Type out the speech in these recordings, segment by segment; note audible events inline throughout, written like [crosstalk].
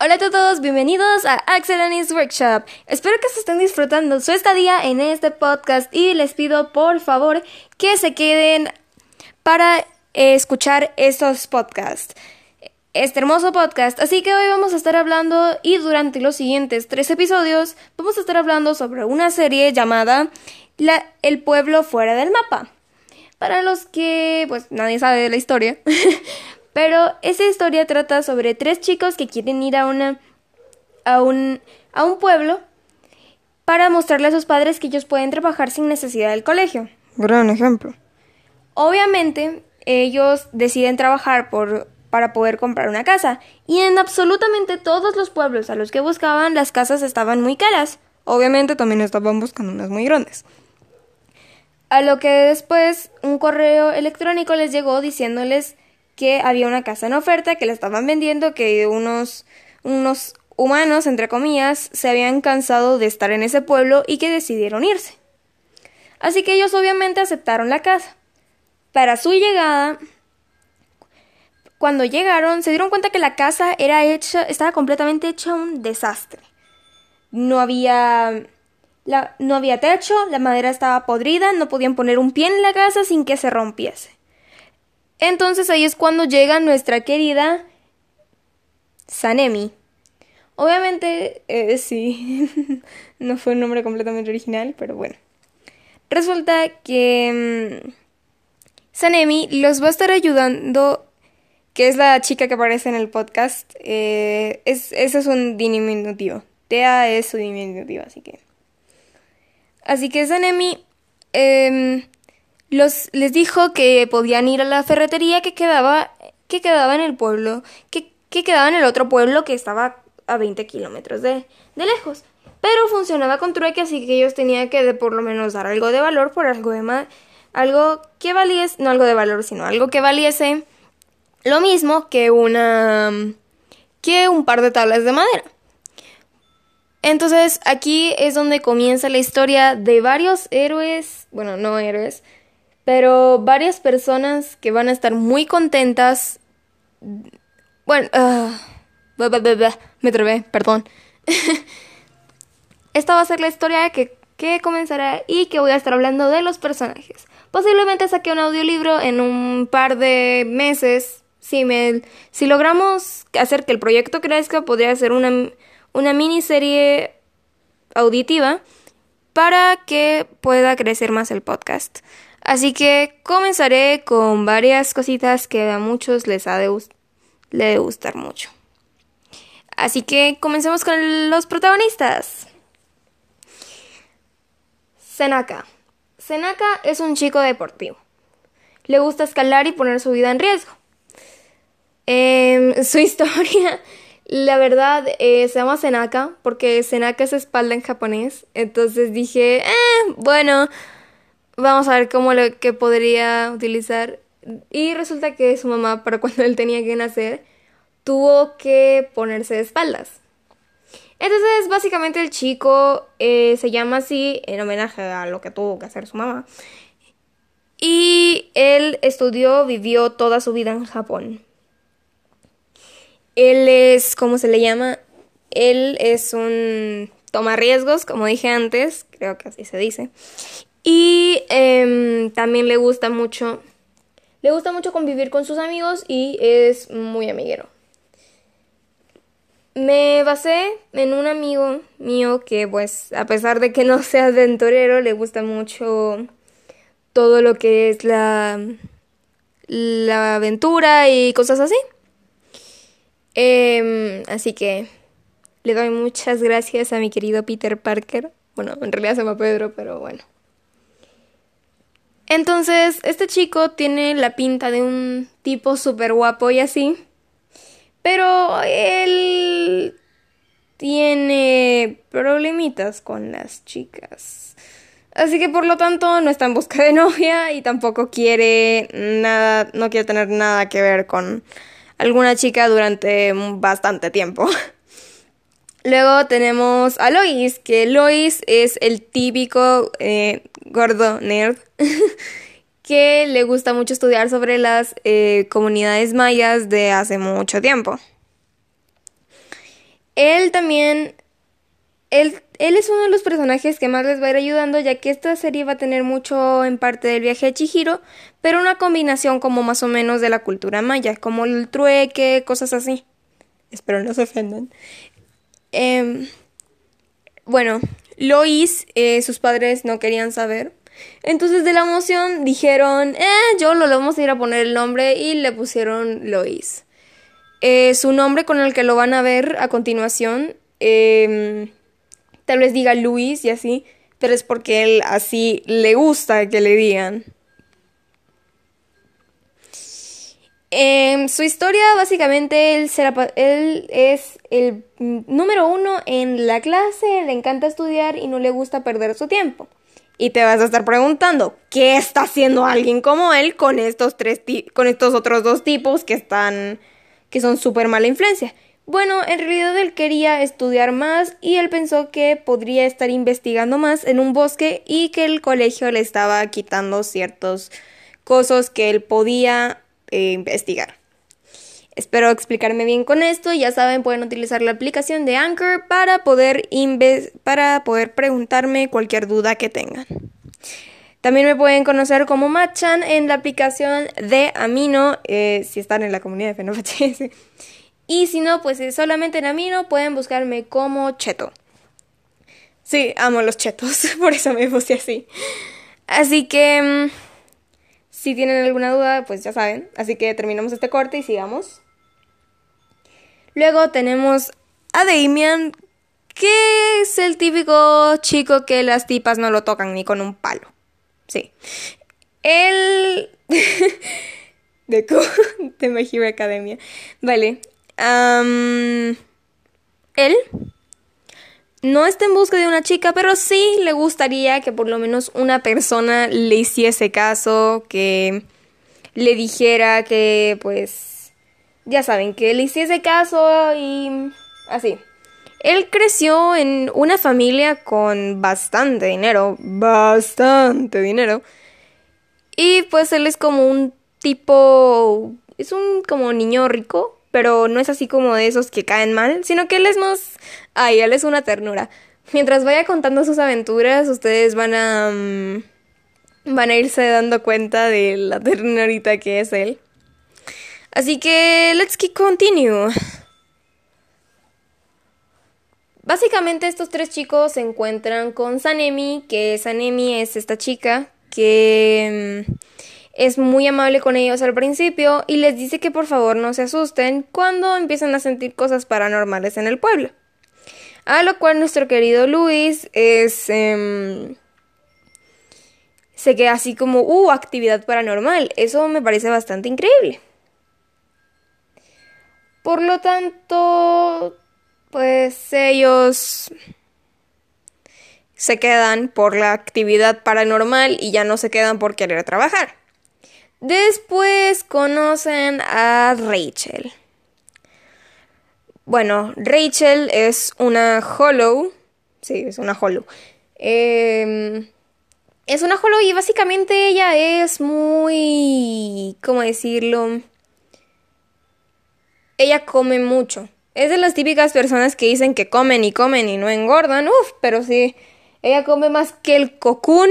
Hola a todos, bienvenidos a Axel Workshop. Espero que se estén disfrutando su estadía en este podcast y les pido por favor que se queden para escuchar estos podcasts. Este hermoso podcast. Así que hoy vamos a estar hablando y durante los siguientes tres episodios vamos a estar hablando sobre una serie llamada la, El pueblo fuera del mapa. Para los que pues nadie sabe de la historia, [laughs] Pero esa historia trata sobre tres chicos que quieren ir a una a un a un pueblo para mostrarle a sus padres que ellos pueden trabajar sin necesidad del colegio. Gran ejemplo. Obviamente, ellos deciden trabajar por para poder comprar una casa, y en absolutamente todos los pueblos a los que buscaban las casas estaban muy caras. Obviamente también estaban buscando unas muy grandes. A lo que después un correo electrónico les llegó diciéndoles que había una casa en oferta, que la estaban vendiendo, que unos, unos humanos, entre comillas, se habían cansado de estar en ese pueblo y que decidieron irse. Así que ellos obviamente aceptaron la casa. Para su llegada, cuando llegaron, se dieron cuenta que la casa era hecha, estaba completamente hecha un desastre. No había, no había techo, la madera estaba podrida, no podían poner un pie en la casa sin que se rompiese. Entonces ahí es cuando llega nuestra querida Sanemi. Obviamente, eh, sí, [laughs] no fue un nombre completamente original, pero bueno. Resulta que mm, Sanemi los va a estar ayudando, que es la chica que aparece en el podcast. Eh, es, ese es un diminutivo. Tea es su diminutivo, así que... Así que Sanemi eh, les dijo que podían ir a la ferretería que quedaba, que quedaba en el pueblo, que, que quedaba en el otro pueblo que estaba a 20 kilómetros de, de lejos. Pero funcionaba con trueque, así que ellos tenían que de por lo menos dar algo de valor por algo de más, algo que valiese, no algo de valor, sino algo que valiese lo mismo que una que un par de tablas de madera. Entonces aquí es donde comienza la historia de varios héroes, bueno, no héroes, pero varias personas que van a estar muy contentas. Bueno, uh, me trabé, perdón. [laughs] Esta va a ser la historia que, que comenzará y que voy a estar hablando de los personajes. Posiblemente saque un audiolibro en un par de meses. Si, me, si logramos hacer que el proyecto crezca, podría ser una, una miniserie auditiva para que pueda crecer más el podcast. Así que comenzaré con varias cositas que a muchos les ha de, gustar mucho. Así que comencemos con los protagonistas. Senaka. Senaka es un chico deportivo. Le gusta escalar y poner su vida en riesgo. Eh, [laughs] su historia, la verdad, eh, se llama Senaka porque Senaka es espalda en japonés. Entonces dije, eh, bueno, vamos a ver cómo lo que podría utilizar. Y resulta que su mamá, para [laughs] cuando él tenía que nacer, tuvo que ponerse de espaldas. Entonces, básicamente el chico eh, se llama así en homenaje a lo que tuvo que hacer su mamá. Y él estudió, vivió toda su vida en Japón. Él es, ¿cómo se le llama? Él es un toma riesgos, como dije antes, creo que así se dice. Y em, también le gusta mucho. Le gusta mucho convivir con sus amigos y es muy amiguero. Me basé en un amigo mío que pues a pesar de que no [laughs] sea aventurero le gusta mucho todo lo que es la, la aventura y cosas así. Em, así que le doy muchas gracias a mi querido Peter Parker. Bueno, en realidad se llama Pedro, pero bueno. Entonces, este chico tiene la pinta de un tipo súper guapo y así. Pero él tiene problemitas con las chicas. Así que por lo tanto no está en busca de novia y tampoco quiere nada, no quiere tener nada que ver con alguna chica durante bastante tiempo. [laughs] Luego tenemos a Lois, que Lois es el típico eh, gordo nerd [laughs] que le gusta mucho estudiar sobre las eh, comunidades mayas de hace mucho tiempo. él también, él, es uno de los personajes que más les va a ir ayudando, ya que esta serie va a tener mucho en parte del viaje de Chihiro, pero una combinación como más o menos de la cultura maya, como el trueque, cosas así. Espero no se ofendan. Em, bueno, Lois, eh, sus padres no querían saber. Entonces de la emoción dijeron, eh, yo lo vamos a ir a poner el nombre y le pusieron Lois. Eh, su nombre con el que lo van a ver a continuación, em, tal vez diga Luis y así, pero es porque él así le gusta que le digan. En su historia, básicamente, él, será, él es el número uno en la clase, le encanta estudiar y no le gusta perder su tiempo. Y te vas a estar preguntando, ¿qué está haciendo alguien como él con estos, tres con estos otros dos tipos que están, que son súper mala influencia? Bueno, en realidad él quería estudiar más y él pensó que podría estar investigando más en un bosque y que el colegio le estaba quitando ciertos cosas que él podía eh, investigar. Espero explicarme bien con esto. Ya saben, pueden utilizar la aplicación de Anchor para poder, para poder preguntarme cualquier duda que tengan. También me pueden conocer como Machan en la aplicación de Amino, eh, si están en la comunidad de FenoFHS. [laughs] Y si no, pues solamente en Amino pueden buscarme como Cheto. Sí, amo los chetos, [laughs] por eso me puse así. Así que... Si tienen alguna duda, pues ya saben. Así que terminamos este corte y sigamos. Luego tenemos a Damian, que es el típico chico que las tipas no lo tocan ni con un palo. Sí. Él... [laughs] de, [laughs] de My Hero Academia. Vale. él no está en busca de una chica, pero sí le gustaría que por lo menos una persona le hiciese caso, que le dijera que, pues, ya saben, que le hiciese caso y así. Él creció en una familia con bastante dinero, bastante dinero. Y pues él es como un tipo, es un como niño rico, pero no es así como de esos que caen mal, sino que él es más... Ay, él es una ternura. Mientras vaya contando sus aventuras, ustedes van a... Mm, van a irse dando cuenta de la ternurita que es él. Así que, let's keep continue. Básicamente estos tres chicos se encuentran con Sanemi, que Sanemi es esta chica que mm, es muy amable con ellos al principio y les dice que por favor no se asusten cuando empiezan a sentir cosas paranormales en el pueblo. A lo cual nuestro querido Luis es... Em, se queda así como, uh, actividad paranormal. Eso me parece bastante increíble. Por lo tanto, pues ellos se quedan por la actividad paranormal y ya no se quedan por querer trabajar. Después conocen a Rachel. Bueno, Rachel es una Hollow. Sí, es una Hollow. Em, es una Hollow y básicamente ella es muy... ¿Cómo decirlo? Ella come mucho. Es de las típicas personas que dicen que comen y comen y no engordan. Uf, pero sí. Ella come más que el cocoon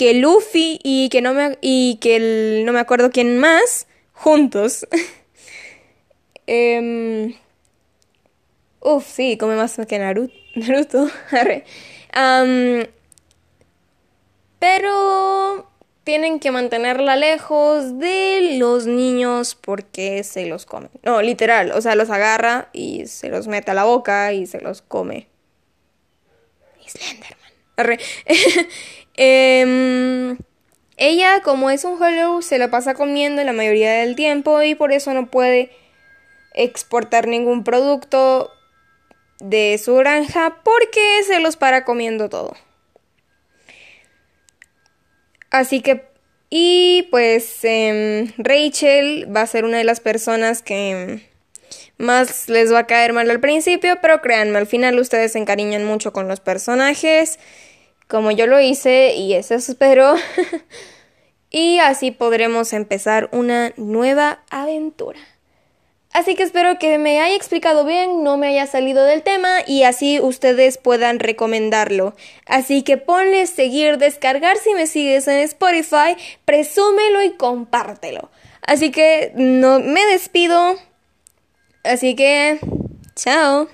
que Luffy y que no me y que no me acuerdo quién más juntos. [laughs] eh, uf, sí, come más que Naruto. [laughs] Pero tienen que mantenerla lejos de los niños porque se los come. No, literal, o sea, los agarra y se los mete a la boca y se los come. Slenderman. [laughs] Em, ella, como es un hollow, se la pasa comiendo la mayoría del tiempo y por eso no puede exportar ningún producto de su granja porque se los para comiendo todo. Así que, y pues em, Rachel va a ser una de las personas que más les va a caer mal al principio, pero créanme, al final ustedes se encariñan mucho con los personajes como yo lo hice y eso espero. [laughs] y así podremos empezar una nueva aventura. Así que espero que me haya explicado bien, no me haya salido del tema y así ustedes puedan recomendarlo. Así que ponle seguir, descargar si me sigues en Spotify, presúmelo y compártelo. Así que no me despido. Así que chao.